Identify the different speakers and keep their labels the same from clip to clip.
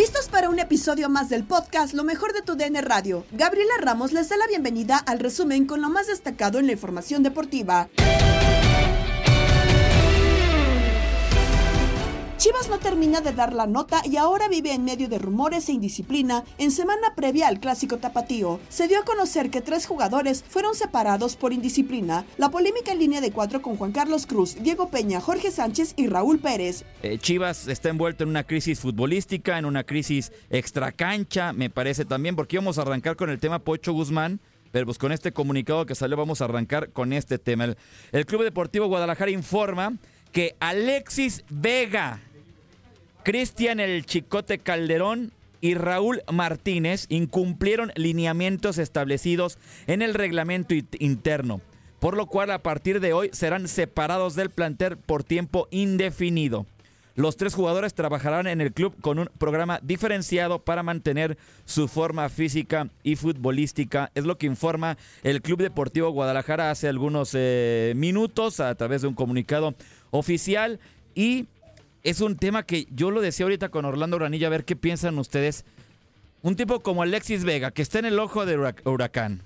Speaker 1: ¿Listos para un episodio más del podcast Lo mejor de tu DN Radio? Gabriela Ramos les da la bienvenida al resumen con lo más destacado en la información deportiva. Chivas no termina de dar la nota y ahora vive en medio de rumores e indisciplina. En semana previa al clásico tapatío, se dio a conocer que tres jugadores fueron separados por indisciplina. La polémica en línea de cuatro con Juan Carlos Cruz, Diego Peña, Jorge Sánchez y Raúl Pérez.
Speaker 2: Eh, Chivas está envuelto en una crisis futbolística, en una crisis extracancha, me parece también, porque íbamos a arrancar con el tema Pocho Guzmán. Pero pues con este comunicado que salió vamos a arrancar con este tema. El, el Club Deportivo Guadalajara informa que Alexis Vega, Cristian el Chicote Calderón y Raúl Martínez incumplieron lineamientos establecidos en el reglamento interno, por lo cual a partir de hoy serán separados del plantel por tiempo indefinido. Los tres jugadores trabajarán en el club con un programa diferenciado para mantener su forma física y futbolística. Es lo que informa el Club Deportivo Guadalajara hace algunos eh, minutos a través de un comunicado oficial. Y es un tema que yo lo decía ahorita con Orlando Granilla, a ver qué piensan ustedes. Un tipo como Alexis Vega, que está en el ojo de hurac- huracán,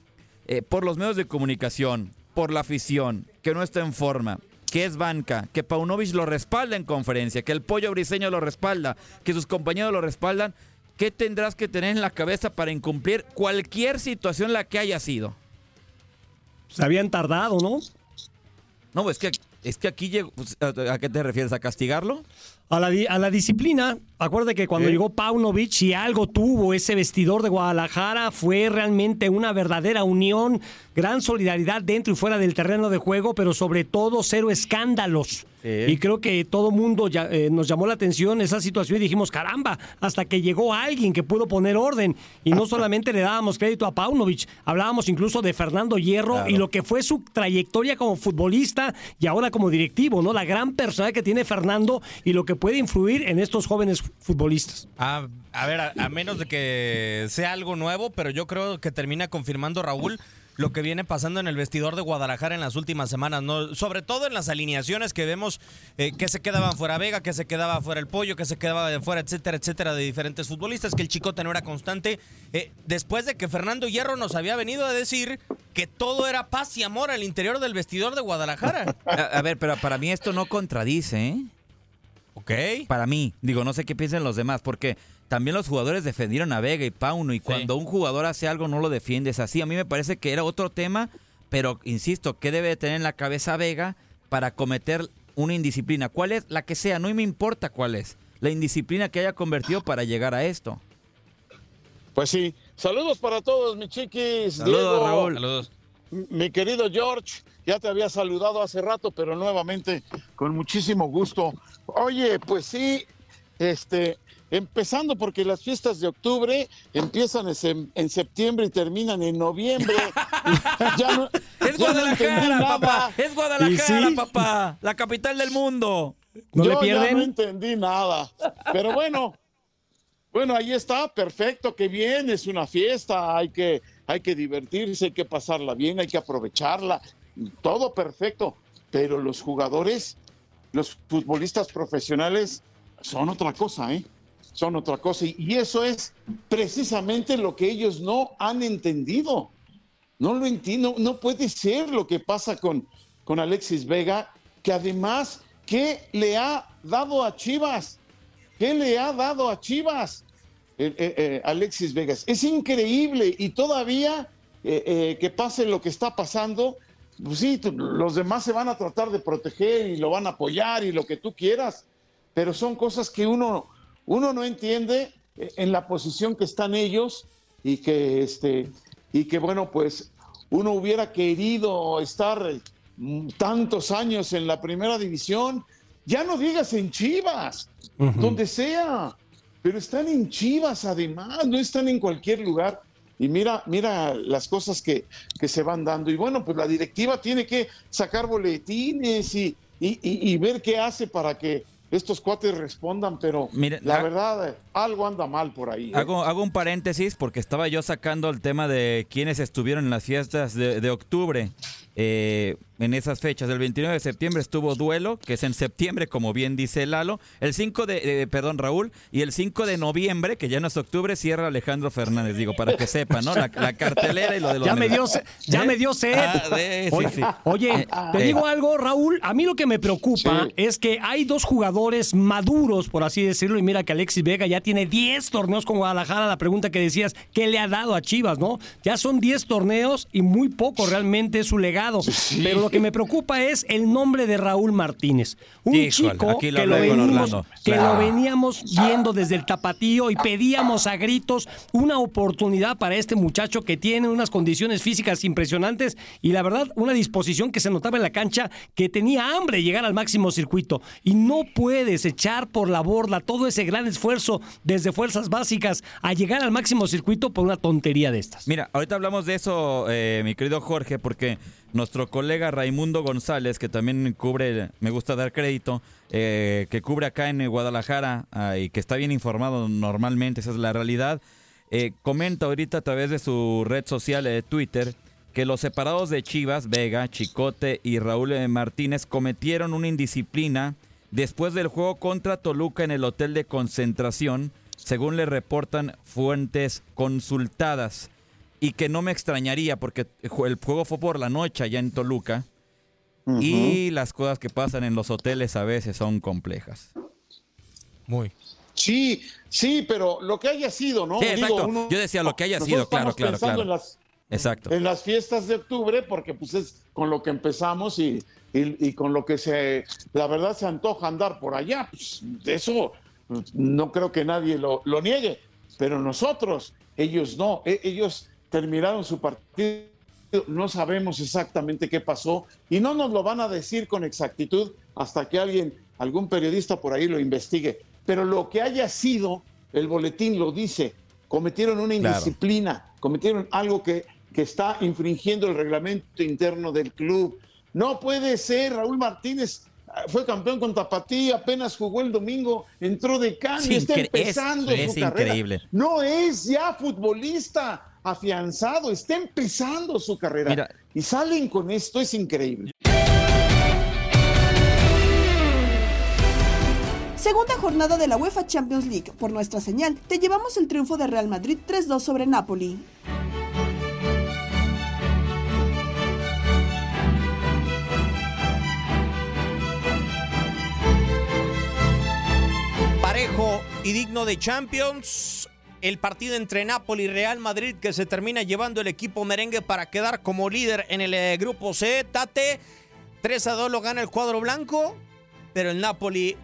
Speaker 2: eh, por los medios de comunicación, por la afición, que no está en forma, que es banca, que Paunovic lo respalda en conferencia, que el pollo briseño lo respalda, que sus compañeros lo respaldan, ¿qué tendrás que tener en la cabeza para incumplir cualquier situación la que haya sido?
Speaker 3: Se habían tardado, ¿no?
Speaker 2: No, es que, es que aquí llegó, pues, ¿a, a qué te refieres? ¿A castigarlo?
Speaker 3: A la, a la disciplina, acuérdate que cuando
Speaker 2: ¿Eh?
Speaker 3: llegó Paunovic, si algo tuvo ese vestidor de Guadalajara, fue realmente una verdadera unión, gran solidaridad dentro y fuera del terreno de juego, pero sobre todo cero escándalos. Y creo que todo mundo ya, eh, nos llamó la atención esa situación y dijimos, caramba, hasta que llegó alguien que pudo poner orden. Y no solamente le dábamos crédito a Paunovic, hablábamos incluso de Fernando Hierro y lo que fue su trayectoria como futbolista y ahora como directivo, ¿no? La gran personalidad que tiene Fernando y lo que puede influir en estos jóvenes futbolistas.
Speaker 4: A, a ver, a, a menos de que sea algo nuevo, pero yo creo que termina confirmando Raúl lo que viene pasando en el vestidor de Guadalajara en las últimas semanas, ¿no? Sobre todo en las alineaciones que vemos eh, que se quedaban fuera Vega, que se quedaba fuera el Pollo, que se quedaba fuera, etcétera, etcétera, de diferentes futbolistas, que el Chicote no era constante. Eh, después de que Fernando Hierro nos había venido a decir que todo era paz y amor al interior del vestidor de Guadalajara.
Speaker 2: A, a ver, pero para mí esto no contradice, ¿eh?
Speaker 4: Ok.
Speaker 2: Para mí, digo, no sé qué piensan los demás, porque también los jugadores defendieron a Vega y Pauno, y cuando un jugador hace algo no lo defiendes así. A mí me parece que era otro tema, pero insisto, ¿qué debe tener en la cabeza Vega para cometer una indisciplina? ¿Cuál es? La que sea, no me importa cuál es. La indisciplina que haya convertido para llegar a esto.
Speaker 5: Pues sí. Saludos para todos, mi chiquis.
Speaker 2: Saludos,
Speaker 5: Diego,
Speaker 2: Raúl.
Speaker 4: Saludos.
Speaker 5: Mi querido George, ya te había saludado hace rato, pero nuevamente con muchísimo gusto. Oye, pues sí, este, empezando porque las fiestas de octubre empiezan en, en septiembre y terminan en noviembre. ya no,
Speaker 2: Es
Speaker 5: ya
Speaker 2: Guadalajara, papá. Es Guadalajara, papá. La capital del mundo.
Speaker 3: ¿No
Speaker 5: Yo
Speaker 3: le
Speaker 5: ya
Speaker 3: pierden?
Speaker 5: no entendí nada. Pero bueno, bueno, ahí está, perfecto, qué bien, es una fiesta, hay que, hay que divertirse, hay que pasarla bien, hay que aprovecharla, todo perfecto. Pero los jugadores, los futbolistas profesionales son otra cosa, ¿eh? Son otra cosa. Y, y eso es precisamente lo que ellos no han entendido. No lo entiendo, no puede ser lo que pasa con, con Alexis Vega, que además, ¿qué le ha dado a Chivas? ¿Qué le ha dado a Chivas eh, eh, eh, Alexis Vegas? Es increíble y todavía eh, eh, que pase lo que está pasando, pues sí, los demás se van a tratar de proteger y lo van a apoyar y lo que tú quieras, pero son cosas que uno, uno no entiende eh, en la posición que están ellos y que, este, y que bueno, pues uno hubiera querido estar mm, tantos años en la primera división, ya no digas en Chivas, donde sea, pero están en Chivas además, no están en cualquier lugar. Y mira, mira las cosas que, que se van dando. Y bueno, pues la directiva tiene que sacar boletines y, y- y- y ver qué hace para que estos cuates respondan, pero
Speaker 2: Mire,
Speaker 5: la verdad, algo anda mal por ahí. ¿eh?
Speaker 2: Hago, hago un paréntesis porque estaba yo sacando el tema de quienes estuvieron en las fiestas de, de octubre. Eh, en esas fechas, el 29 de septiembre estuvo Duelo, que es en septiembre, como bien dice Lalo. El 5 de, eh, perdón, Raúl. Y el 5 de noviembre, que ya no es octubre, cierra Alejandro Fernández. Digo, para que sepan, ¿no? La, la cartelera y lo de los
Speaker 3: Ya me dio, ya
Speaker 2: ¿Eh?
Speaker 3: me dio sed.
Speaker 2: Ah, de- sí,
Speaker 3: oye,
Speaker 2: sí.
Speaker 3: oye,
Speaker 2: Eh,
Speaker 3: te
Speaker 2: eh.
Speaker 3: digo algo, Raúl. A mí lo que me preocupa
Speaker 5: Sí.
Speaker 3: es que hay dos jugadores maduros, por así decirlo. Y mira que Alexis Vega ya tiene 10 torneos con Guadalajara. La pregunta que decías, ¿qué le ha dado a Chivas, no? Ya son 10 torneos y muy poco realmente es su legado. Pero lo que me preocupa es el nombre de Raúl Martínez. Un
Speaker 2: Híjole,
Speaker 3: chico
Speaker 2: aquí lo
Speaker 3: que, lo venimos, que
Speaker 2: Claro.
Speaker 3: lo veníamos viendo desde el tapatío y pedíamos a gritos una oportunidad para este muchacho que tiene unas condiciones físicas impresionantes y la verdad una disposición que se notaba en la cancha que tenía hambre llegar al máximo circuito y no puedes echar por la borda todo ese gran esfuerzo desde fuerzas básicas a llegar al máximo circuito por una tontería de estas.
Speaker 2: Mira, ahorita hablamos de eso, eh, mi querido Jorge, porque nuestro colega Raimundo González, que también cubre, me gusta dar crédito, eh, que cubre acá en Guadalajara ah, y que está bien informado normalmente, esa es la realidad, eh, comenta ahorita a través de su red social de Twitter que los separados de Chivas, Vega, Chicote y Raúl eh, Martínez cometieron una indisciplina después del juego contra Toluca en el hotel de concentración, según le reportan fuentes consultadas. Y que no me extrañaría porque el juego fue por la noche allá en Toluca. Y las cosas que pasan en los hoteles a veces son complejas.
Speaker 4: Muy.
Speaker 5: Sí, sí, pero lo que haya sido, ¿no?
Speaker 2: Sí,
Speaker 5: Digo,
Speaker 2: exacto.
Speaker 5: uno-
Speaker 2: Yo decía lo que haya sido, claro, claro, claro.
Speaker 5: En las,
Speaker 2: Exacto.
Speaker 5: en las fiestas de octubre, porque pues es con lo que empezamos y, y- y con lo que se, la verdad se antoja andar por allá. Pues, de eso pues, no creo que nadie lo, lo niegue, pero nosotros, ellos no, E- ellos terminaron su partido, no sabemos exactamente qué pasó y no nos lo van a decir con exactitud hasta que alguien, algún periodista por ahí lo investigue. Pero lo que haya sido, el boletín lo dice, cometieron una
Speaker 2: Claro.
Speaker 5: indisciplina, cometieron algo que, que está infringiendo el reglamento interno del club. No puede ser, Raúl Martínez ah, fue campeón con Tapatí, apenas jugó el domingo, entró de cambio,
Speaker 2: Sí,
Speaker 5: está
Speaker 2: es-
Speaker 5: empezando
Speaker 2: es
Speaker 5: su carrera.
Speaker 2: increíble.
Speaker 5: No es ya futbolista. Afianzado, está empezando su carrera. Y salen con esto, es increíble.
Speaker 1: Segunda jornada de la UEFA Champions League. Por nuestra señal, te llevamos el triunfo de Real Madrid 3-2 sobre Napoli.
Speaker 4: Parejo y digno de Champions. El partido entre Napoli y Real Madrid que se termina llevando el equipo merengue para quedar como líder en el eh, grupo C. Tate, 3 a 2 lo gana el cuadro blanco, pero el Napoli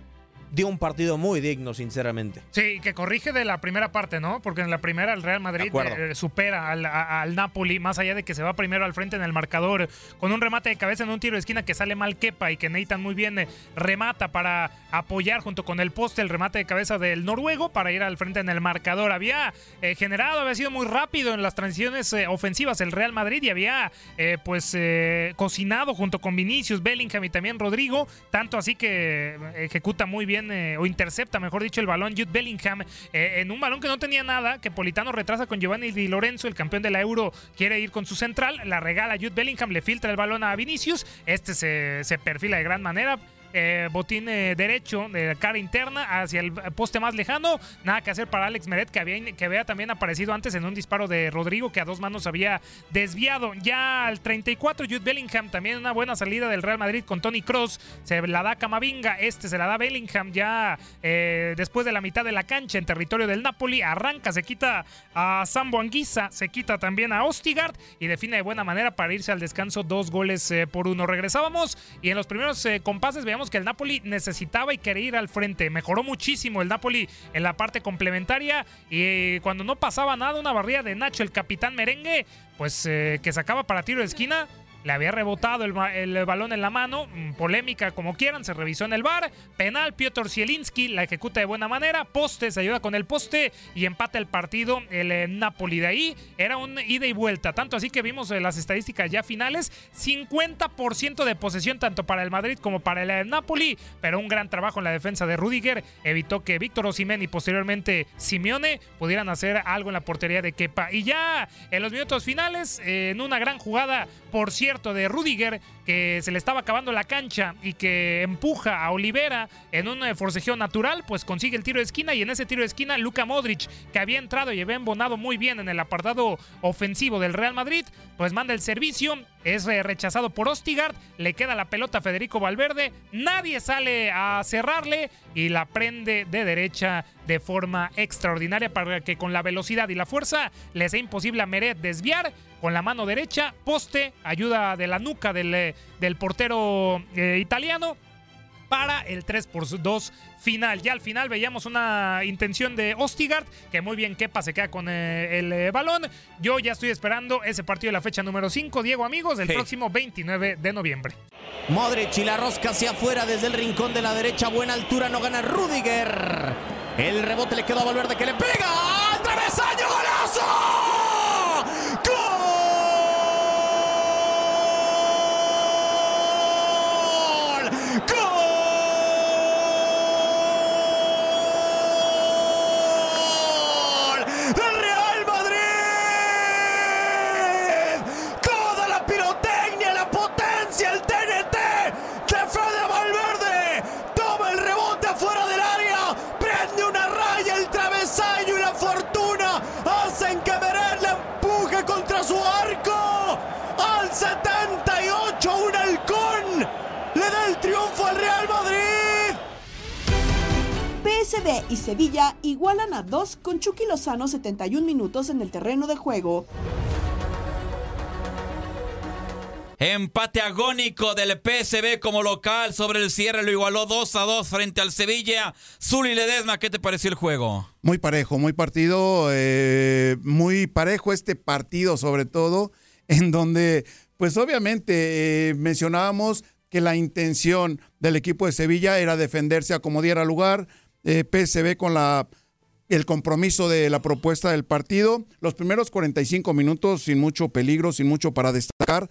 Speaker 4: dio un partido muy digno, sinceramente.
Speaker 6: Sí, que corrige de la primera parte, ¿no? Porque en la primera el Real Madrid eh, supera al, al, Napoli, más allá de que se va primero al frente en el marcador, con un remate de cabeza en un tiro de esquina que sale mal quepa y que Nathan muy bien eh, remata para apoyar junto con el poste el remate de cabeza del noruego para ir al frente en el marcador. Había eh, generado, había sido muy rápido en las transiciones ofensivas el Real Madrid y había pues cocinado junto con Vinicius, Bellingham y también Rodrigo, tanto así que ejecuta muy bien eh, o intercepta, mejor dicho, el balón Jude Bellingham eh, en un balón que no tenía nada, que Politano retrasa con Giovanni Di Lorenzo, el campeón de la Euro, quiere ir con su central, la regala Jude Bellingham, le filtra el balón a Vinicius, este se, se perfila de gran manera eh, botín eh, derecho de cara interna hacia el poste más lejano. Nada que hacer para Alex Meret, que había, que había también aparecido antes en un disparo de Rodrigo, que a dos manos había desviado. Ya al 34, Jude Bellingham, también una buena salida del Real Madrid con Tony Cross. Se la da Camavinga, este se la da Bellingham ya eh, después de la mitad de la cancha en territorio del Napoli. Arranca, se quita a Sambo Anguisa, se quita también a Ostigard y define de buena manera para irse al descanso dos goles por uno. Regresábamos y en los primeros compases veamos que el Napoli necesitaba y quería ir al frente. Mejoró muchísimo el Napoli en la parte complementaria y eh, cuando no pasaba nada, una barrida de Nacho, el capitán merengue, pues eh, que sacaba para tiro de esquina le había rebotado el, balón en la mano, mm, polémica como quieran, se revisó en el bar, penal, Piotr Zielinski la ejecuta de buena manera, poste, se ayuda con el poste y empata el partido el eh, Napoli. De ahí era un ida y vuelta, tanto así que vimos eh, las estadísticas ya finales, 50% de posesión tanto para el Madrid como para el eh, Napoli, pero un gran trabajo en la defensa de Rudiger evitó que Víctor Osimhen y posteriormente Simeone pudieran hacer algo en la portería de Kepa. Y ya en los minutos finales, en una gran jugada, por cierto, de Rudiger, que se le estaba acabando la cancha y que empuja a Olivera en un eh, forcejeo natural, pues consigue el tiro de esquina y en ese tiro de esquina Luka Modric, que había entrado y había embonado muy bien en el apartado ofensivo del Real Madrid, pues manda el servicio, es eh, rechazado por Ostigard, le queda la pelota a Federico Valverde, nadie sale a cerrarle y la prende de derecha de forma extraordinaria para que con la velocidad y la fuerza le sea imposible a Meret desviar con la mano derecha, poste, ayuda de la nuca del, eh, del portero eh, italiano para el 3 por 2 final. Ya al final veíamos una intención de Ostigard, que muy bien Kepa se queda con eh, el balón. Yo ya estoy esperando ese partido de la fecha número 5, Diego amigos, del próximo 29 de noviembre.
Speaker 4: Modric y la rosca hacia afuera desde el rincón de la derecha, buena altura, no gana Rudiger. El rebote le quedó a Valverde que le pega. ¡Al golazo!
Speaker 1: Y Sevilla igualan a dos con Chucky Lozano 71 minutos en el terreno de juego.
Speaker 2: Empate agónico del PSV como local sobre el cierre, lo igualó 2 a 2 frente al Sevilla. Zuli Ledesma, ¿qué te pareció el juego?
Speaker 7: Muy parejo, muy partido, eh, muy parejo este partido sobre todo, en donde pues obviamente eh, mencionábamos que la intención del equipo de Sevilla era defenderse a como diera lugar, eh, PSV con la, el compromiso de la propuesta del partido. Los primeros 45 minutos sin mucho peligro, sin mucho para destacar,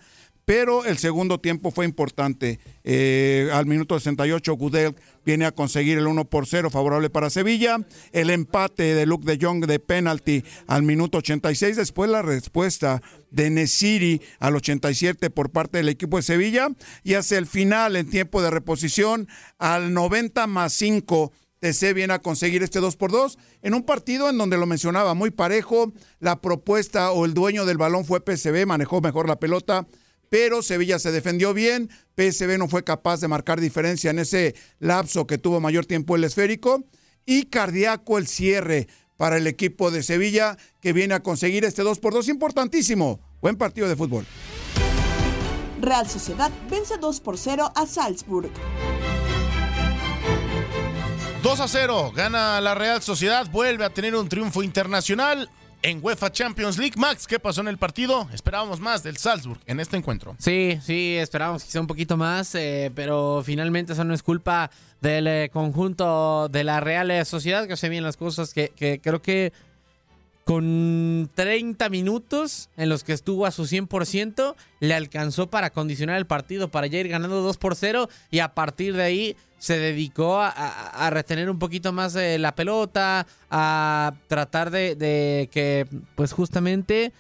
Speaker 7: pero el segundo tiempo fue importante. Eh, al minuto 68, Gudel viene a conseguir el 1 por 0 favorable para Sevilla. El empate de Luke de Jong de penalti al minuto 86. Después la respuesta de Nesiri al 87 por parte del equipo de Sevilla. Y hacia el final, en tiempo de reposición, al 90 más 5 TC viene a conseguir este 2 por 2 en un partido en donde lo mencionaba muy parejo, la propuesta o el dueño del balón fue PSV, manejó mejor la pelota, pero Sevilla se defendió bien, PSV no fue capaz de marcar diferencia en ese lapso que tuvo mayor tiempo el esférico y cardíaco el cierre para el equipo de Sevilla que viene a conseguir este 2 por 2 importantísimo. Buen partido de fútbol.
Speaker 1: Real Sociedad vence 2 por 0 a Salzburg.
Speaker 8: 2 a 0, gana la Real Sociedad, vuelve a tener un triunfo internacional en UEFA Champions League. Max, ¿qué pasó en el partido? Esperábamos más del Salzburg en este encuentro.
Speaker 9: Sí, sí, esperábamos quizá un poquito más, eh, pero finalmente eso no es culpa del eh, conjunto de la Real Sociedad, que hace bien las cosas, que, que creo que con 30 minutos en los que estuvo a su 100%, le alcanzó para condicionar el partido, para ya ir ganando 2 por 0 y a partir de ahí se dedicó a, retener un poquito más de la pelota, a tratar de, de que pues justamente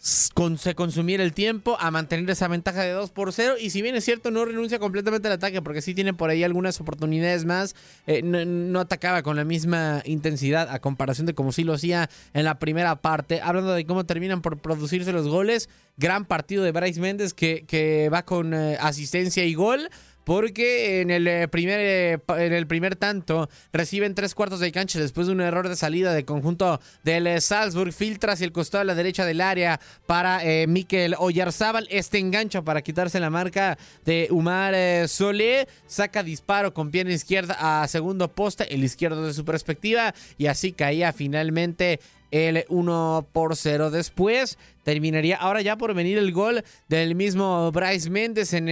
Speaker 9: se consumiera el tiempo a mantener esa ventaja de 2 por 0 y si bien es cierto no renuncia completamente al ataque porque sí tiene por ahí algunas oportunidades más eh, no, atacaba con la misma intensidad a comparación de como sí lo hacía en la primera parte. Hablando de cómo terminan por producirse los goles gran partido de Bryce Méndez que, que va con eh, asistencia y gol porque en el eh, primer eh, en el primer tanto reciben tres cuartos de cancha después de un error de salida de conjunto del eh, Salzburg. Filtra hacia el costado a la derecha del área para Mikel Oyarzábal este engancha para quitarse la marca de Umar Solé. Saca disparo con pierna izquierda a segundo poste el izquierdo de su perspectiva y así caía finalmente el 1 por 0. Después terminaría ahora ya por venir el gol del mismo Bryce Méndez en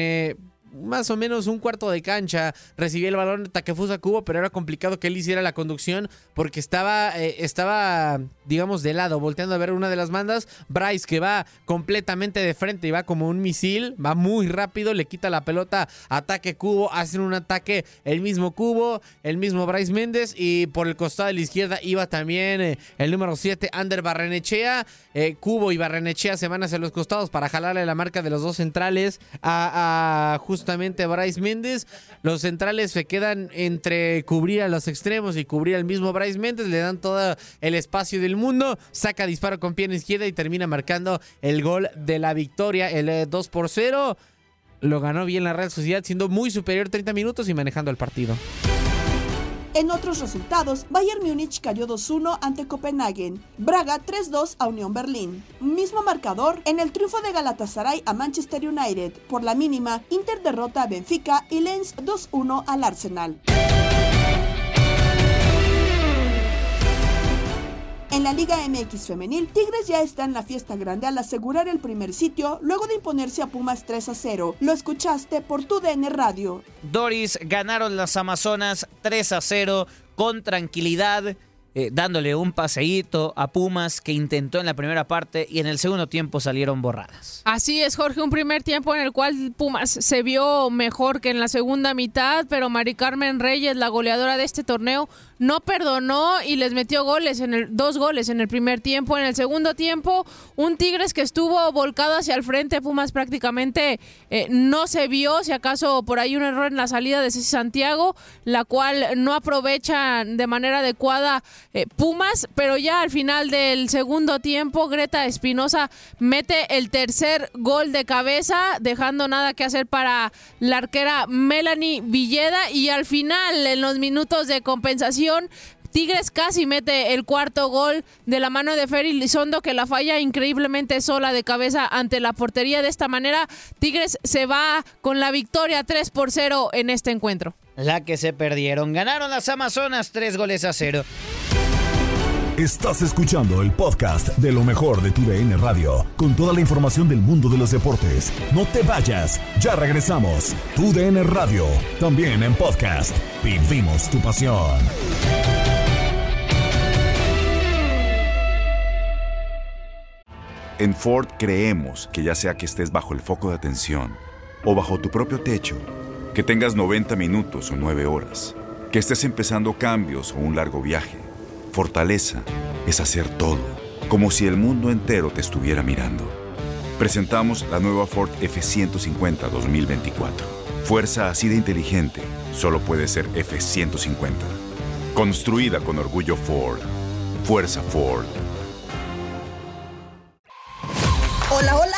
Speaker 9: más o menos un cuarto de cancha, recibía el balón de Takefusa Cubo, pero era complicado que él hiciera la conducción porque estaba, eh, estaba, digamos, de lado, volteando a ver una de las bandas. Bryce que va completamente de frente y va como un misil, va muy rápido, le quita la pelota, ataque Cubo, hacen un ataque el mismo Cubo, el mismo Bryce Méndez y por el costado de la izquierda iba también eh, el número 7, Ander Barrenechea. Eh, Cubo y Barrenechea se van hacia los costados para jalarle la marca de los dos centrales a, a justamente Bryce Méndez. Los centrales se quedan entre cubrir a los extremos y cubrir al mismo Bryce Méndez. Le dan todo el espacio del mundo. Saca disparo con pierna izquierda y termina marcando el gol de la victoria, el 2 eh, por 0. Lo ganó bien la Real Sociedad, siendo muy superior 30 minutos y manejando el partido.
Speaker 1: En otros resultados, Bayern Múnich cayó 2-1 ante Copenhagen, Braga 3-2 a Unión Berlín. Mismo marcador en el triunfo de Galatasaray a Manchester United. Por la mínima, Inter derrota a Benfica y Lens 2-1 al Arsenal. La Liga MX femenil, Tigres ya está en la fiesta grande al asegurar el primer sitio luego de imponerse a Pumas 3 a 0. Lo escuchaste por tu DN Radio.
Speaker 10: Doris ganaron las Amazonas 3 a 0 con tranquilidad eh, dándole un paseíto a Pumas que intentó en la primera parte y en el segundo tiempo salieron borradas.
Speaker 11: Así es, Jorge, un primer tiempo en el cual Pumas se vio mejor que en la segunda mitad, pero Mari Carmen Reyes, la goleadora de este torneo, no perdonó y les metió goles en el dos goles en el primer tiempo, en el segundo tiempo un Tigres que estuvo volcado hacia el frente, Pumas prácticamente eh, no se vio, si acaso por ahí un error en la salida de Santiago, la cual no aprovecha de manera adecuada eh, Pumas, pero ya al final del segundo tiempo Greta Espinosa mete el tercer gol de cabeza, dejando nada que hacer para la arquera Melanie Villeda. Y al final en los minutos de compensación Tigres casi mete el cuarto gol de la mano de Ferry Lizondo que la falla increíblemente sola de cabeza ante la portería. De esta manera, Tigres se va con la victoria 3 por 0 en este encuentro.
Speaker 10: La que se perdieron. Ganaron las Amazonas 3 goles a 0.
Speaker 12: Estás escuchando el podcast de lo mejor de tu DN Radio, con toda la información del mundo de los deportes. No te vayas, ya regresamos. Tu DN Radio, también en podcast. Vivimos tu pasión.
Speaker 13: En Ford creemos que ya sea que estés bajo el foco de atención o bajo tu propio techo, que tengas 90 minutos o 9 horas, que estés empezando cambios o un largo viaje, fortaleza es hacer todo, como si el mundo entero te estuviera mirando. Presentamos la nueva Ford F150 2024. Fuerza así de inteligente solo puede ser F150. Construida con orgullo Ford. Fuerza Ford.
Speaker 1: Hola, hola,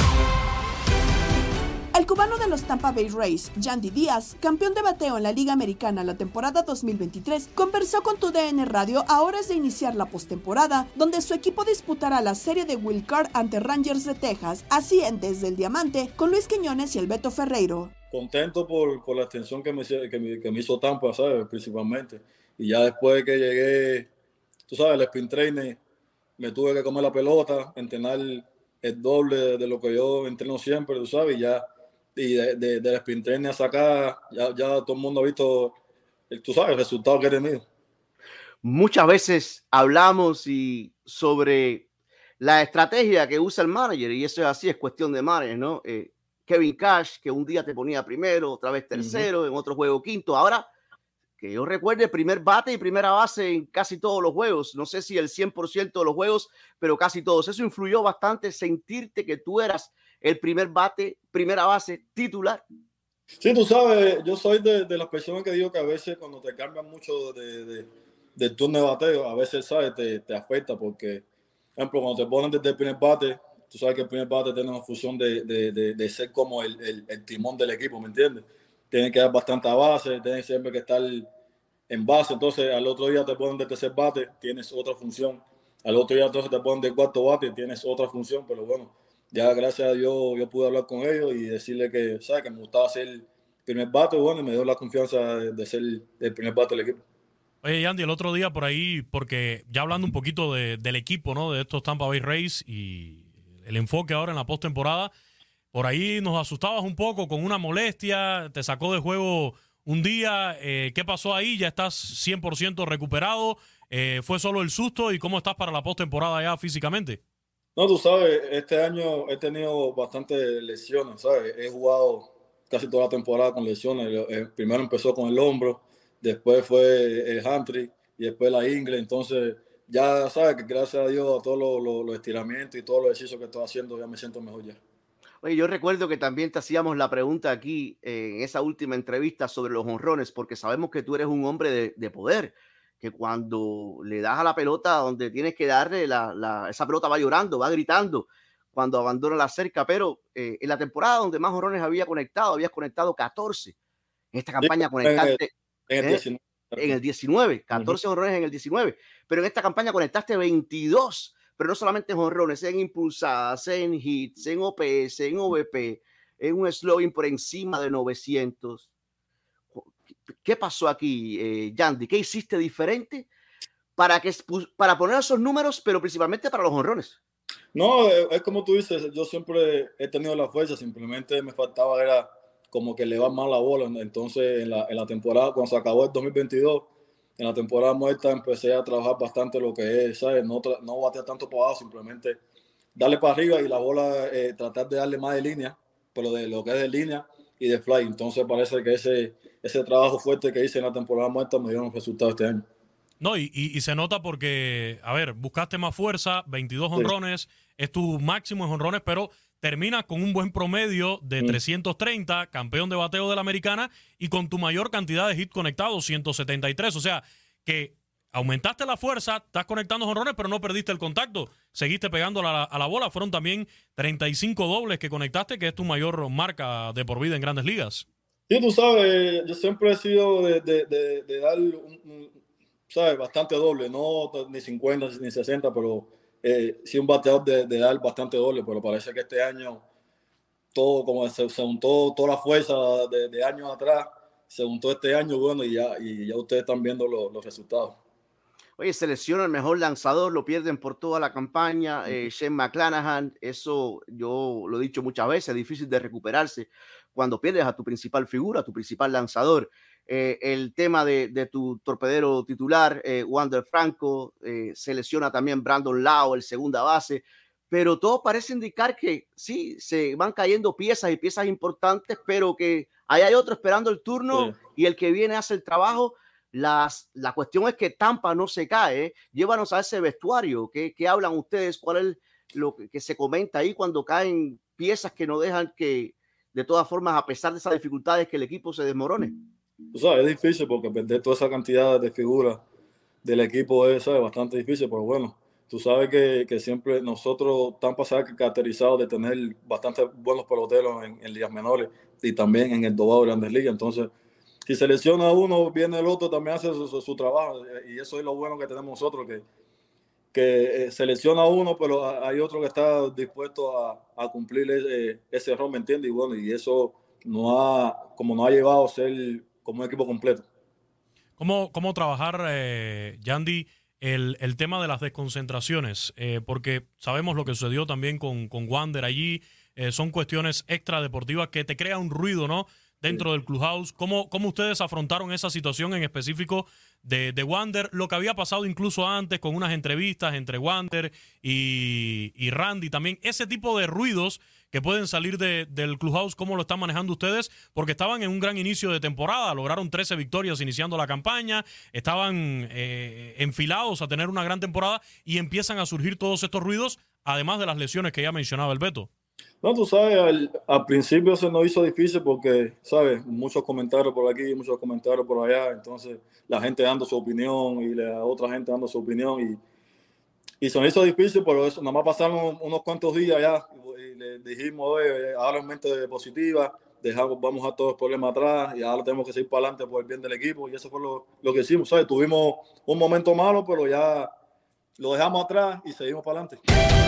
Speaker 1: El cubano de los Tampa Bay Rays, Yandy Díaz, campeón de bateo en la Liga Americana la temporada 2023, conversó con tu DN Radio a horas de iniciar la postemporada, donde su equipo disputará la serie de Will Card ante Rangers de Texas, así en Desde el Diamante, con Luis Quiñones y el Beto Ferreiro.
Speaker 14: Contento por, por la atención que me, que, me, que me hizo Tampa, ¿sabes? Principalmente. Y ya después de que llegué, tú sabes, el sprint training, me tuve que comer la pelota, entrenar el doble de lo que yo entreno siempre, tú sabes, y ya y de, de, de la sprint training hasta acá, ya, ya todo el mundo ha visto, tú sabes, el resultado que he tenido.
Speaker 15: Muchas veces hablamos y sobre la estrategia que usa el manager, y eso es así, es cuestión de manager, ¿no? Eh, Kevin Cash, que un día te ponía primero, otra vez tercero, en otro juego quinto. Ahora, que yo recuerde, primer bate y primera base en casi todos los juegos. No sé si el 100% de los juegos, pero casi todos. Eso influyó bastante sentirte que tú eras el primer bate, primera base titular.
Speaker 14: Sí, tú sabes, yo soy de, de las personas que digo que a veces cuando te cambian mucho de, de, del turno de bateo, a veces, ¿sabes? Te, te afecta porque, por ejemplo, cuando te ponen desde el primer bate, tú sabes que el primer bate tiene una función de, de, de ser como el, el, el, timón del equipo, ¿me entiendes? Tiene que dar bastante base, tiene siempre que estar en base, entonces al otro día te ponen de tercer bate, tienes otra función, al otro día entonces te ponen de cuarto bate, tienes otra función, pero bueno, ya gracias a Dios yo pude hablar con ellos y decirle que, ¿sabes? que me gustaba ser el primer bate, bueno, y me dio la confianza de, ser el primer bate del equipo.
Speaker 16: Oye, Andy, el otro día por ahí, porque ya hablando un poquito de, del equipo, ¿no? De estos Tampa Bay Rays y el enfoque ahora en la postemporada, por ahí nos asustabas un poco con una molestia, te sacó de juego un día. Eh, ¿Qué pasó ahí? ¿Ya estás 100% recuperado? Eh, ¿Fue solo el susto? ¿Y cómo estás para la postemporada ya físicamente?
Speaker 14: No, tú sabes, este año he tenido bastantes lesiones, ¿sabes? He jugado casi toda la temporada con lesiones. Eh, primero empezó con el hombro, después fue el hamstring y después la ingle. Entonces, ya sabes que gracias a Dios a todos los, estiramientos y todos los ejercicios que estoy haciendo, ya me siento mejor ya.
Speaker 15: Oye, yo recuerdo que también te hacíamos la pregunta aquí eh, en esa última entrevista sobre los honrones, porque sabemos que tú eres un hombre de poder que cuando le das a la pelota donde tienes que darle, la, esa pelota va llorando, va gritando cuando abandona la cerca, pero eh, en la temporada donde más jorrones había conectado, habías conectado 14. En esta campaña conectaste en el, 19, en el 19 14 jorrones en el 19, pero en esta campaña conectaste 22, pero no solamente en jorrones, en impulsadas, en hits, en OPS, en OVP, en un slowing por encima de 900 ¿Qué pasó aquí, eh, Yandy? ¿Qué hiciste diferente para, que, para poner esos números, pero principalmente para los honrones?
Speaker 14: No, eh, es como tú dices, yo siempre he tenido la fuerza, simplemente me faltaba era como que le va más la bola. Entonces, en la, en la, temporada, cuando se acabó el 2022, en la temporada muerta empecé a trabajar bastante lo que es, ¿sabes? No, no batear tanto para simplemente darle para arriba y la bola, eh, tratar de darle más de línea, pero de lo que es de línea y de fly. Entonces, parece que ese, ese trabajo fuerte que hice en la temporada muerta me dio un resultado este año.
Speaker 16: No, y, y, se nota porque, a ver, buscaste más fuerza, 22 honrones, es tu máximo en honrones, pero terminas con un buen promedio de 330, mm. campeón de bateo de la americana, y con tu mayor cantidad de hits conectados, 173. O sea, que aumentaste la fuerza, estás conectando honrones, pero no perdiste el contacto. Seguiste pegando a la bola. Fueron también 35 dobles que conectaste, que es tu mayor marca de por vida en grandes ligas.
Speaker 14: Sí, tú sabes, yo siempre he sido de, dar, un, ¿sabes? Bastante doble, no ni 50 ni 60, pero eh, sí un bateador de, dar bastante doble, pero parece que este año todo, como se, juntó toda la fuerza de, años atrás, se juntó este año, bueno, y ya, y ya ustedes están viendo los resultados.
Speaker 15: Oye, se lesiona el mejor lanzador, lo pierden por toda la campaña. Eh, Shane McClanahan, eso yo lo he dicho muchas veces, es difícil de recuperarse cuando pierdes a tu principal figura, a tu principal lanzador. Eh, el tema de, de, tu torpedero titular, eh, Wander Franco, eh, se lesiona también Brandon Lau, el segunda base, pero todo parece indicar que sí, se van cayendo piezas y piezas importantes, pero que ahí hay otro esperando el turno sí. y el que viene hace el trabajo. Las, la cuestión es que Tampa no se cae. Llévanos a ese vestuario. ¿Qué, qué hablan ustedes? ¿Cuál es lo que, que se comenta ahí cuando caen piezas que no dejan que, de todas formas, a pesar de esas dificultades, que el equipo se desmorone?
Speaker 14: O sea, es difícil porque perder toda esa cantidad de figuras del equipo es ¿sabes? bastante difícil, pero bueno, tú sabes que, que siempre nosotros Tampa se ha caracterizado de tener bastante buenos peloteros en, en ligas menores y también en el Dobado Grandes Ligas, entonces si se lesiona uno, viene el otro, también hace su, su, trabajo. Y eso es lo bueno que tenemos nosotros, que, que eh, se lesiona uno, pero hay otro que está dispuesto a, a cumplir ese, ese rol, ¿me entiendes? Y bueno, y eso no ha, como no ha llevado a ser como un equipo completo.
Speaker 16: ¿Cómo, cómo trabajar, eh, Yandy, el, el, tema de las desconcentraciones? Eh, porque sabemos lo que sucedió también con, con Wander allí. Eh, son cuestiones extradeportivas que te crea un ruido, ¿no? Dentro del clubhouse. ¿Cómo, ¿Cómo ustedes afrontaron esa situación en específico de, de Wander? Lo que había pasado incluso antes con unas entrevistas entre Wander y, y Randy también. Ese tipo de ruidos que pueden salir de, del clubhouse, ¿cómo lo están manejando ustedes? Porque estaban en un gran inicio de temporada, lograron 13 victorias iniciando la campaña, estaban eh, enfilados a tener una gran temporada y empiezan a surgir todos estos ruidos, además de las lesiones que ya mencionaba el Beto.
Speaker 14: No, tú sabes, al, principio se nos hizo difícil porque, ¿sabes? Muchos comentarios por aquí, muchos comentarios por allá, entonces la gente dando su opinión y la otra gente dando su opinión y, y se nos hizo difícil, pero eso, nada más pasaron unos cuantos días ya y le dijimos, oye, ahora en mente positiva, dejamos, vamos a todos los problemas atrás y ahora tenemos que seguir para adelante por el bien del equipo y eso fue lo, lo que hicimos, ¿sabes? Tuvimos un momento malo, pero ya lo dejamos atrás y seguimos para adelante.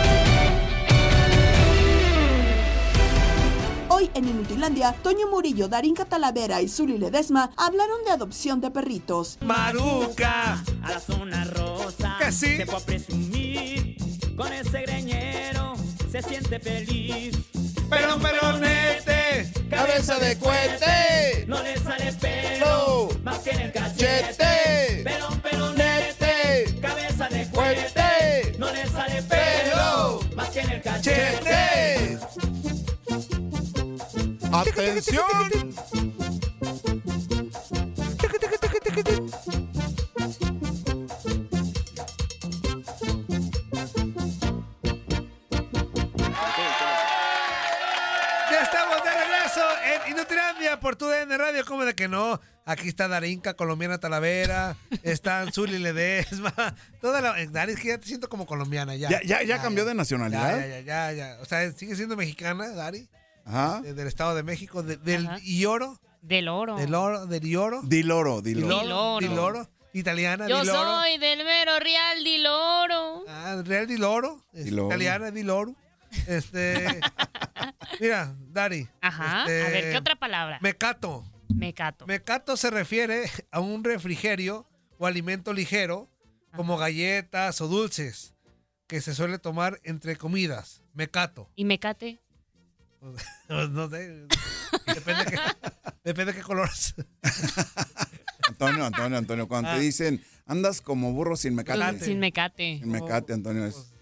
Speaker 1: Hoy en Inutilandia, Toño Murillo, Darín Catalavera y Zuli Ledesma hablaron de adopción de perritos.
Speaker 17: Maruca, a la zona rosa,
Speaker 1: que sí.
Speaker 17: se puede presumir con ese greñero, se siente feliz.
Speaker 18: Pero peronete, cabeza de cohete,
Speaker 17: no le sale pelo, no. más que en el cachete. Pero peronete, cabeza de cohete, no le sale pelo, más que en el cachete.
Speaker 18: ¡Atención! Ya estamos de regreso en Inutilandia por tu DN Radio. ¿Cómo de que no? Aquí está Darinka, colombiana Talavera, están Zuli Ledesma, toda la... Dari, es que ya te siento como colombiana ya.
Speaker 7: ¿Ya, ya, ya, ya cambió de nacionalidad?
Speaker 18: Ya, ya, ya, ya, O sea, sigue siendo mexicana, Dari. Ajá. De, del Estado de México, de, del Ajá. Ioro.
Speaker 11: Del oro.
Speaker 18: Del oro, del Ioro.
Speaker 7: Diloro, Diloro.
Speaker 18: Diloro. Diloro. Italiana,
Speaker 11: Yo
Speaker 18: Diloro.
Speaker 11: soy del mero Real Diloro.
Speaker 18: Ah, Real Diloro.
Speaker 7: Diloro.
Speaker 18: Italiana, Diloro. Este. mira, Dari.
Speaker 11: Ajá. Este, a ver, ¿qué otra palabra?
Speaker 18: Mecato.
Speaker 11: Mecato.
Speaker 18: Mecato se refiere a un refrigerio o alimento ligero, Ajá. como galletas o dulces, que se suele tomar entre comidas. Mecato.
Speaker 11: ¿Y mecate?
Speaker 18: No, no sé. Depende de qué, depende de qué color.
Speaker 7: Antonio, Antonio, Antonio, cuando ah. te dicen andas como burro sin mecate.
Speaker 11: Sin mecate.
Speaker 7: Sin mecate, Antonio, es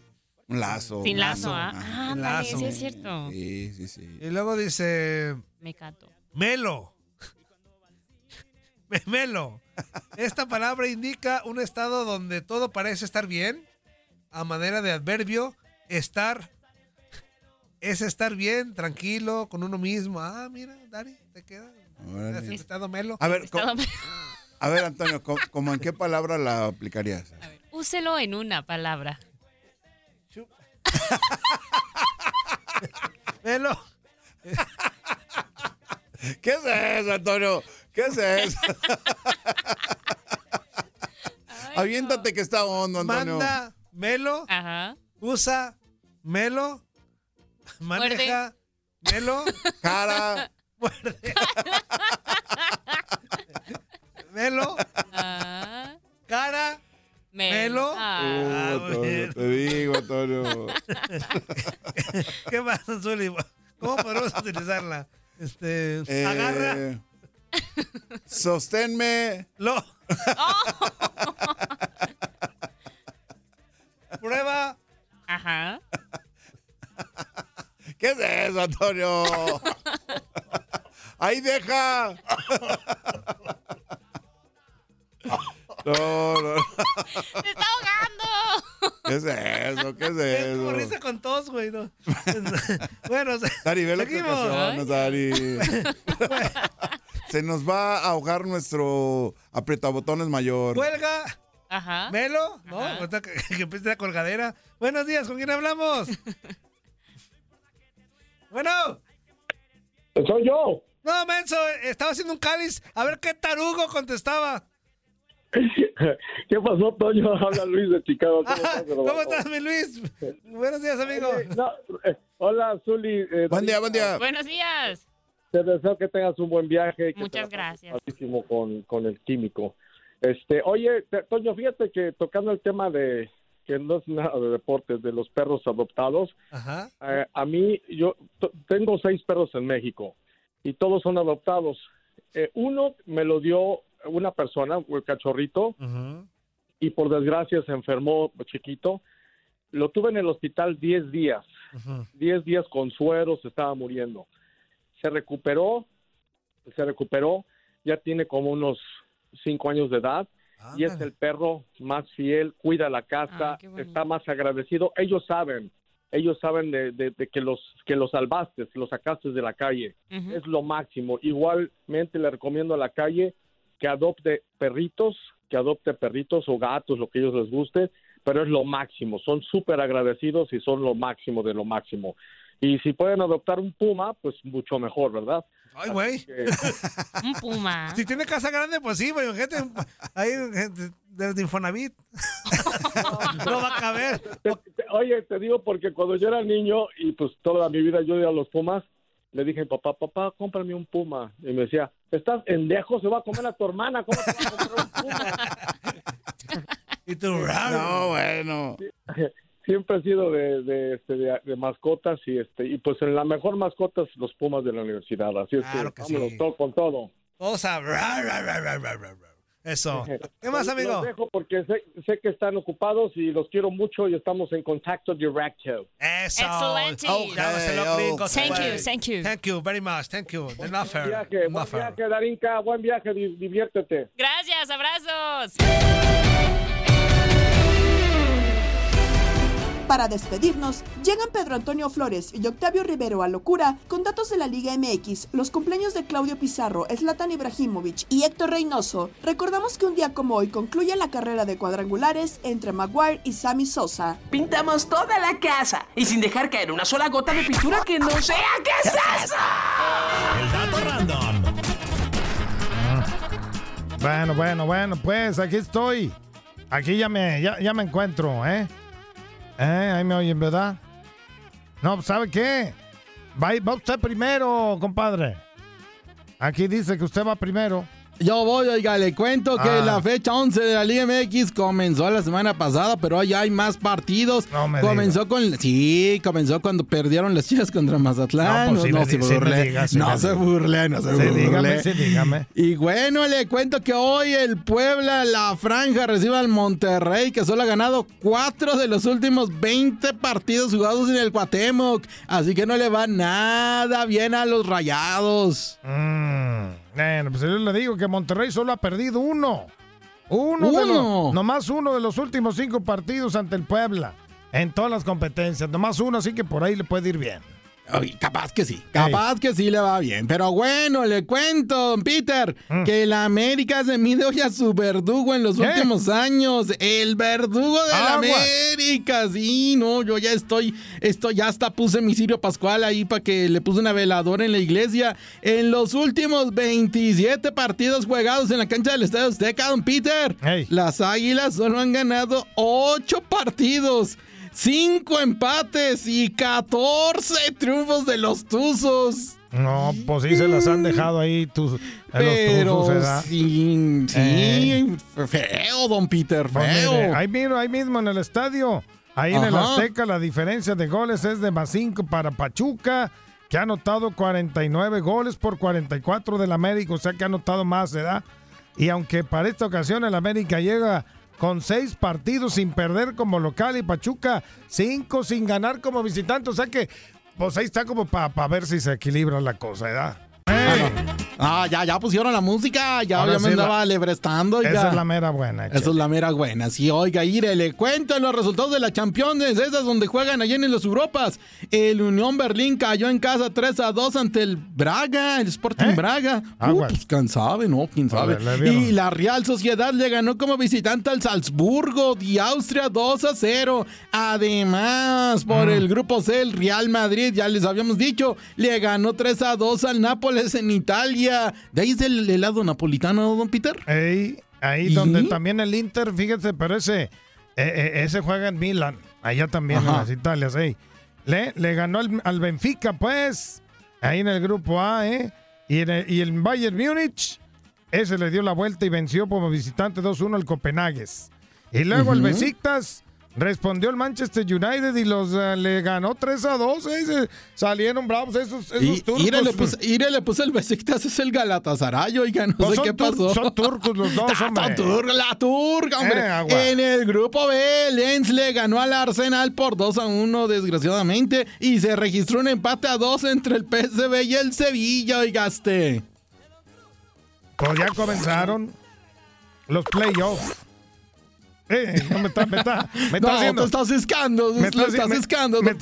Speaker 7: un lazo.
Speaker 11: Sin lazo, lazo ¿ah? Ah, lazo. sí es cierto.
Speaker 7: Sí, sí, sí.
Speaker 18: Y luego dice...
Speaker 11: Mecato.
Speaker 18: Melo. Melo. Esta palabra indica un estado donde todo parece estar bien. A manera de adverbio, estar es estar bien, tranquilo, con uno mismo. Ah, mira, Dari, te queda. Estado melo.
Speaker 7: A ver, a ver Antonio, ¿cómo en qué palabra la aplicarías?
Speaker 11: A ver, úselo en una palabra.
Speaker 18: melo.
Speaker 7: ¿Qué es eso, Antonio? ¿Qué es eso? Ay, Aviéntate no. que está hondo, Antonio.
Speaker 18: Manda, melo.
Speaker 11: Ajá.
Speaker 18: Usa, melo Maneja, Muerde. Melo,
Speaker 7: cara.
Speaker 18: Muerde. melo.
Speaker 11: Ah.
Speaker 18: Cara.
Speaker 11: Melo.
Speaker 19: melo. Ah. Uh,
Speaker 7: ah, Antonio, te digo, Antonio.
Speaker 18: ¿Qué pasa, Zuli? ¿Cómo podemos utilizarla? Este, eh, agarra.
Speaker 7: Sosténme.
Speaker 18: Lo. Oh. Prueba.
Speaker 11: Ajá.
Speaker 7: ¿Qué es eso, Antonio? Ahí deja. No, no.
Speaker 11: ¡Se está ahogando!
Speaker 7: ¿Qué es eso? ¿Qué es
Speaker 18: Es como
Speaker 7: eso?
Speaker 18: risa con tos, güey. no. bueno, se-
Speaker 7: Dari, ve lo que
Speaker 18: seguimos.
Speaker 7: ocasionas, Dari. Se nos va a ahogar nuestro apretabotones mayor.
Speaker 18: Cuelga.
Speaker 11: Ajá.
Speaker 18: Melo, ¿no? Que, que empiece la colgadera. Buenos días, ¿con quién hablamos? Bueno.
Speaker 20: Soy yo.
Speaker 18: No, Menso, estaba haciendo un cáliz. A ver qué tarugo contestaba.
Speaker 20: ¿Qué pasó, Toño? Habla Luis de Chicago. ¿Cómo estás, hermano?
Speaker 18: ¿Cómo estás, mi Luis? Buenos días, amigo.
Speaker 20: No, eh, hola, Zuli. eh,
Speaker 7: Buen día, buen día.
Speaker 11: Buenos días.
Speaker 20: Te deseo que tengas un buen viaje. que
Speaker 11: Muchas gracias.
Speaker 20: Con, con el químico. Este, oye, Toño, fíjate que tocando el tema de que no es nada de deportes, de los perros adoptados,
Speaker 18: Ajá.
Speaker 20: eh, a mí, yo tengo seis perros en México y todos son adoptados. Eh, uno me lo dio una persona, un cachorrito, y por desgracia se enfermó chiquito. Lo tuve en el hospital 10 días. 10 días con suero, se estaba muriendo. Se recuperó, se recuperó, ya tiene como unos 5 años de edad y es el perro más fiel, cuida la casa, está más agradecido. Ellos saben, ellos saben de, de- de que los que los salvaste, los sacaste de la calle. Es lo máximo. Igualmente le recomiendo a la calle que adopte perritos, que adopte perritos o gatos, lo que ellos les guste, pero es lo máximo. Son súper agradecidos y son lo máximo de lo máximo. Y si pueden adoptar un puma, pues mucho mejor, ¿verdad?
Speaker 18: Ay, güey.
Speaker 11: Un puma.
Speaker 18: Si tiene casa grande, pues sí, güey. Gente, ahí gente desde Infonavit. no va a caber.
Speaker 20: Te- te- oye, te digo porque cuando yo era niño y pues toda mi vida yo iba a los pumas, le dije a mi papá, papá, cómprame un puma. Y me decía, estás pendejo, se va a comer a tu hermana, ¿cómo te va a comprar un puma?
Speaker 18: y tú,
Speaker 7: No, bueno.
Speaker 20: Siempre he sido de, de, este, de, de mascotas y este y pues en la mejor mascotas los pumas de la universidad. Así es
Speaker 18: Claro
Speaker 20: que,
Speaker 18: que
Speaker 20: vámonos
Speaker 18: sí.
Speaker 20: todo con todo.
Speaker 18: Todos a... ra, ra, ra, ra, ra, ra, ra. Eso. ¿Qué más, amigo?
Speaker 20: Los dejo porque sé, sé que están ocupados y los quiero mucho y estamos en contacto directo.
Speaker 18: Eso.
Speaker 11: Excelente.
Speaker 18: A lovely
Speaker 7: Oh,
Speaker 11: Thank you, thank you.
Speaker 18: Thank you very much. Thank you.
Speaker 20: Buen viaje, buen viaje, Darinka, buen viaje, di- diviértete.
Speaker 11: Gracias, abrazos.
Speaker 1: Para despedirnos, llegan Pedro Antonio Flores y Octavio Rivero a Locura con datos de la Liga MX, los cumpleaños de Claudio Pizarro, Zlatan Ibrahimovic y Héctor Reynoso. Recordamos que un día como hoy concluye la carrera de cuadrangulares entre Maguire y Sammy Sosa.
Speaker 21: Pintamos toda la casa y sin dejar caer una sola gota de pintura que no sea. ¿Qué es eso?
Speaker 8: El dato random.
Speaker 22: Bueno, bueno, bueno, pues aquí estoy. Aquí ya me, ya, ya me encuentro, ¿eh? ¿Eh? Ahí me oyen, ¿verdad? No, ¿sabe qué? Va, va usted primero, compadre. Aquí dice que usted va primero.
Speaker 23: Yo voy, oiga, le cuento que
Speaker 22: Ah.
Speaker 23: la fecha 11 de la Liga MX comenzó la semana pasada, pero ya hay más partidos.
Speaker 22: me
Speaker 23: comenzó con sí, comenzó cuando perdieron las Chivas contra Mazatlán.
Speaker 22: No, pues sí
Speaker 23: se
Speaker 22: di-
Speaker 23: burle.
Speaker 22: diga, sí
Speaker 23: no se burle, no se
Speaker 22: Sí,
Speaker 23: burle.
Speaker 22: dígame, sí, dígame.
Speaker 23: Y bueno, le cuento que hoy el Puebla, la franja, recibe al Monterrey, que solo ha ganado cuatro de los últimos 20 partidos jugados en el Cuauhtémoc. Así que no le va nada bien a los rayados.
Speaker 22: Mm, bueno, pues yo le digo que Monterrey solo ha perdido uno. Uno, de
Speaker 23: Uno.
Speaker 22: los, nomás uno de los últimos cinco partidos ante el Puebla. En todas las competencias. Nomás uno, así que por ahí le puede ir bien.
Speaker 23: Ay, capaz que sí. Capaz que sí le va bien. Pero bueno, le cuento, don Peter, que la América se mide hoy a su verdugo en los
Speaker 22: ¿Qué?
Speaker 23: últimos años. El verdugo de la. América. Sí, no, yo ya estoy, esto ya hasta puse mi Sirio Pascual ahí para que le puse una veladora en la iglesia. En los últimos 27 partidos jugados en la cancha del Estadio Azteca, don Peter, las Águilas solo han ganado 8 partidos. Cinco empates y 14 triunfos de los Tuzos.
Speaker 22: No, pues sí se las han dejado ahí tus, a los
Speaker 23: Pero
Speaker 22: tuzos, ¿verdad?
Speaker 23: sí, sí,
Speaker 22: Eh.
Speaker 23: feo, don Peter,
Speaker 22: Pues
Speaker 23: feo.
Speaker 22: mire, ahí, miro, ahí mismo en el estadio, ahí en el. Azteca, la diferencia de goles es de más 5 para Pachuca, que ha anotado 49 goles por 44 del América, o sea que ha anotado más, ¿verdad? Y aunque para esta ocasión el América llega con seis partidos sin perder como local y Pachuca cinco sin ganar como visitante, o sea que pues ahí está como para ver si se equilibra la cosa, ¿verdad?
Speaker 23: Ah, ya, ya pusieron la música, ya,
Speaker 22: Ahora
Speaker 23: ya me
Speaker 22: sí la-
Speaker 23: andaba lebrestando.
Speaker 22: Esa es la mera buena.
Speaker 23: Esa es la mera buena. Sí, oiga, Ire, le cuento los resultados de la Champions, esas donde juegan allá en las Europas. El Unión Berlín cayó en casa 3 a 2 ante el Braga, el Sporting Braga. Uh,
Speaker 22: Aguas.
Speaker 23: pues quién sabe, ¿no? Quién sabe. Y la Real Sociedad le ganó como visitante al Salzburgo de Austria 2 a 0. Además, por el grupo C, el Real Madrid, ya les habíamos dicho, le ganó 3 a 2 al Nápoles en Italia. De ahí es el helado napolitano, don Peter.
Speaker 22: Ey, ahí
Speaker 23: ¿Y?
Speaker 22: donde también el Inter, fíjate, pero ese, eh, eh, ese juega en Milan, allá también en las Italias, ey. Le, le ganó al, al Benfica, pues, ahí en el grupo A, ¿eh? Y, en el, y el Bayern Múnich, ese le dio la vuelta y venció como visitante 2-1 al Copenhagues. Y luego el
Speaker 23: Ujú.
Speaker 22: Besiktas respondió el Manchester United y los eh, le ganó 3 a 2, eh, salieron bravos esos, esos
Speaker 23: Y,
Speaker 22: turcos.
Speaker 23: Ire le Ire le puse el Besiktas, es el Galatasaray, oiga, no
Speaker 22: Pues
Speaker 23: sé qué pasó.
Speaker 22: son turcos los dos, hombre.
Speaker 23: tur- la turca, hombre.
Speaker 22: Eh,
Speaker 23: en el grupo B, Lens le ganó al Arsenal por 2 a 1, desgraciadamente, y se registró un empate a 2 entre el PSV y el Sevilla, oigaste.
Speaker 22: Pues ya comenzaron los playoffs. Eh, no me está, me está, me está
Speaker 23: No,
Speaker 22: haciendo.
Speaker 23: te estás ciscando,
Speaker 22: me
Speaker 23: estás
Speaker 22: está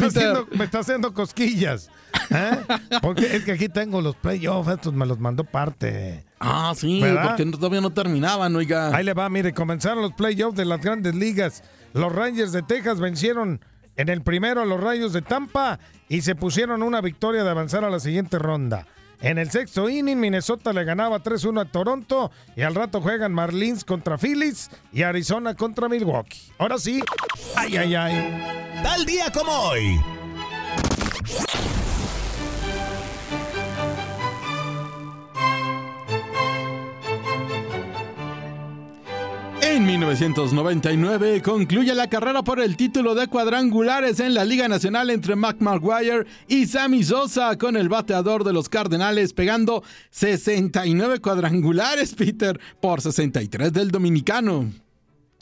Speaker 22: haciendo, me está haciendo cosquillas. ¿eh? Porque es que aquí tengo los playoffs, estos me los mandó parte.
Speaker 23: Ah, sí,
Speaker 22: ¿Verdad?
Speaker 23: porque no- todavía no terminaban, oiga.
Speaker 22: Ahí le va, mire, comenzaron los playoffs de las grandes ligas. Los Rangers de Texas vencieron en el primero a los Rayos de Tampa y se pusieron una victoria de avanzar a la siguiente ronda. En el sexto inning, Minnesota le ganaba 3-1 a Toronto y al rato juegan Marlins contra Phillies y Arizona contra Milwaukee. Ahora sí, ay, ay, ay.
Speaker 12: Tal día como hoy.
Speaker 23: En 1999 concluye la carrera por el título de cuadrangulares en la Liga Nacional entre Mac Maguire y Sammy Sosa con el bateador de los Cardenales pegando 69 cuadrangulares, Peter, por 63 del dominicano.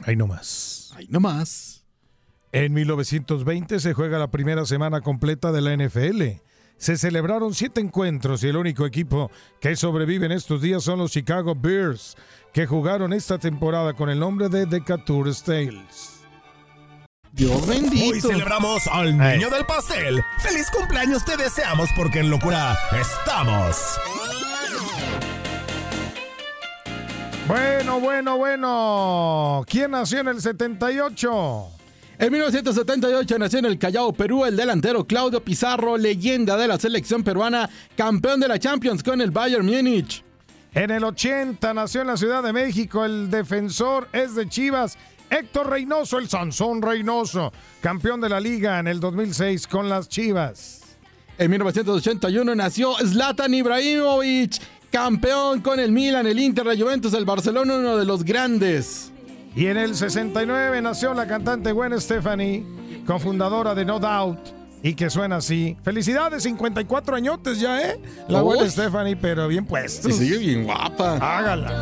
Speaker 22: Ahí nomás.
Speaker 23: Ahí nomás.
Speaker 22: En 1920 se juega la primera semana completa de la NFL. Se celebraron siete encuentros y el único equipo que sobrevive en estos días son los Chicago Bears, que jugaron esta temporada con el nombre de Decatur Stales.
Speaker 23: Dios bendito.
Speaker 12: Hoy celebramos al niño del pastel. ¡Feliz cumpleaños te deseamos porque en locura estamos!
Speaker 22: Bueno, bueno, bueno. ¿Quién nació en el 78?
Speaker 23: En 1978 nació en el Callao, Perú, el delantero Claudio Pizarro, leyenda de la selección peruana, campeón de la Champions con el Bayern Múnich.
Speaker 22: En el 80 nació en la Ciudad de México el defensor es de Chivas, Héctor Reynoso, el Sansón Reynoso, campeón de la liga en el 2006 con las Chivas.
Speaker 23: En 1981 nació Zlatan Ibrahimovic, campeón con el Milan, el Inter, la Juventus, el Barcelona, uno de los grandes.
Speaker 22: Y en el 69 nació la cantante Gwen Stefani, cofundadora de No Doubt, y que suena así. Felicidades, 54 añotes ya, ¿eh? La
Speaker 23: Uy.
Speaker 22: Gwen Stefani, pero bien puestos.
Speaker 23: Y sigue bien guapa.
Speaker 22: Hágala.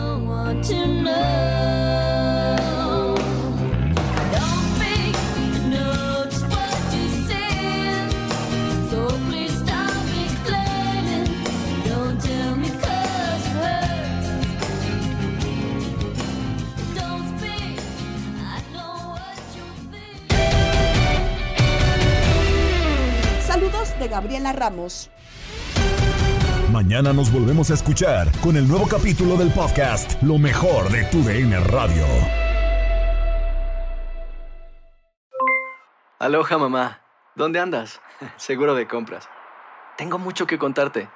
Speaker 1: Ramos.
Speaker 12: Mañana nos volvemos a escuchar con el nuevo capítulo del podcast Lo mejor de tu DN Radio.
Speaker 24: Aloha mamá, ¿dónde andas? Seguro de compras. Tengo mucho que contarte.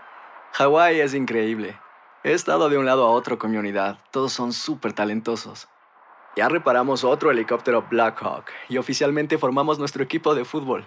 Speaker 24: Hawái es increíble. He estado de un lado a otro con mi unidad. Todos son súper talentosos. Ya reparamos otro helicóptero Blackhawk y oficialmente formamos nuestro equipo de fútbol.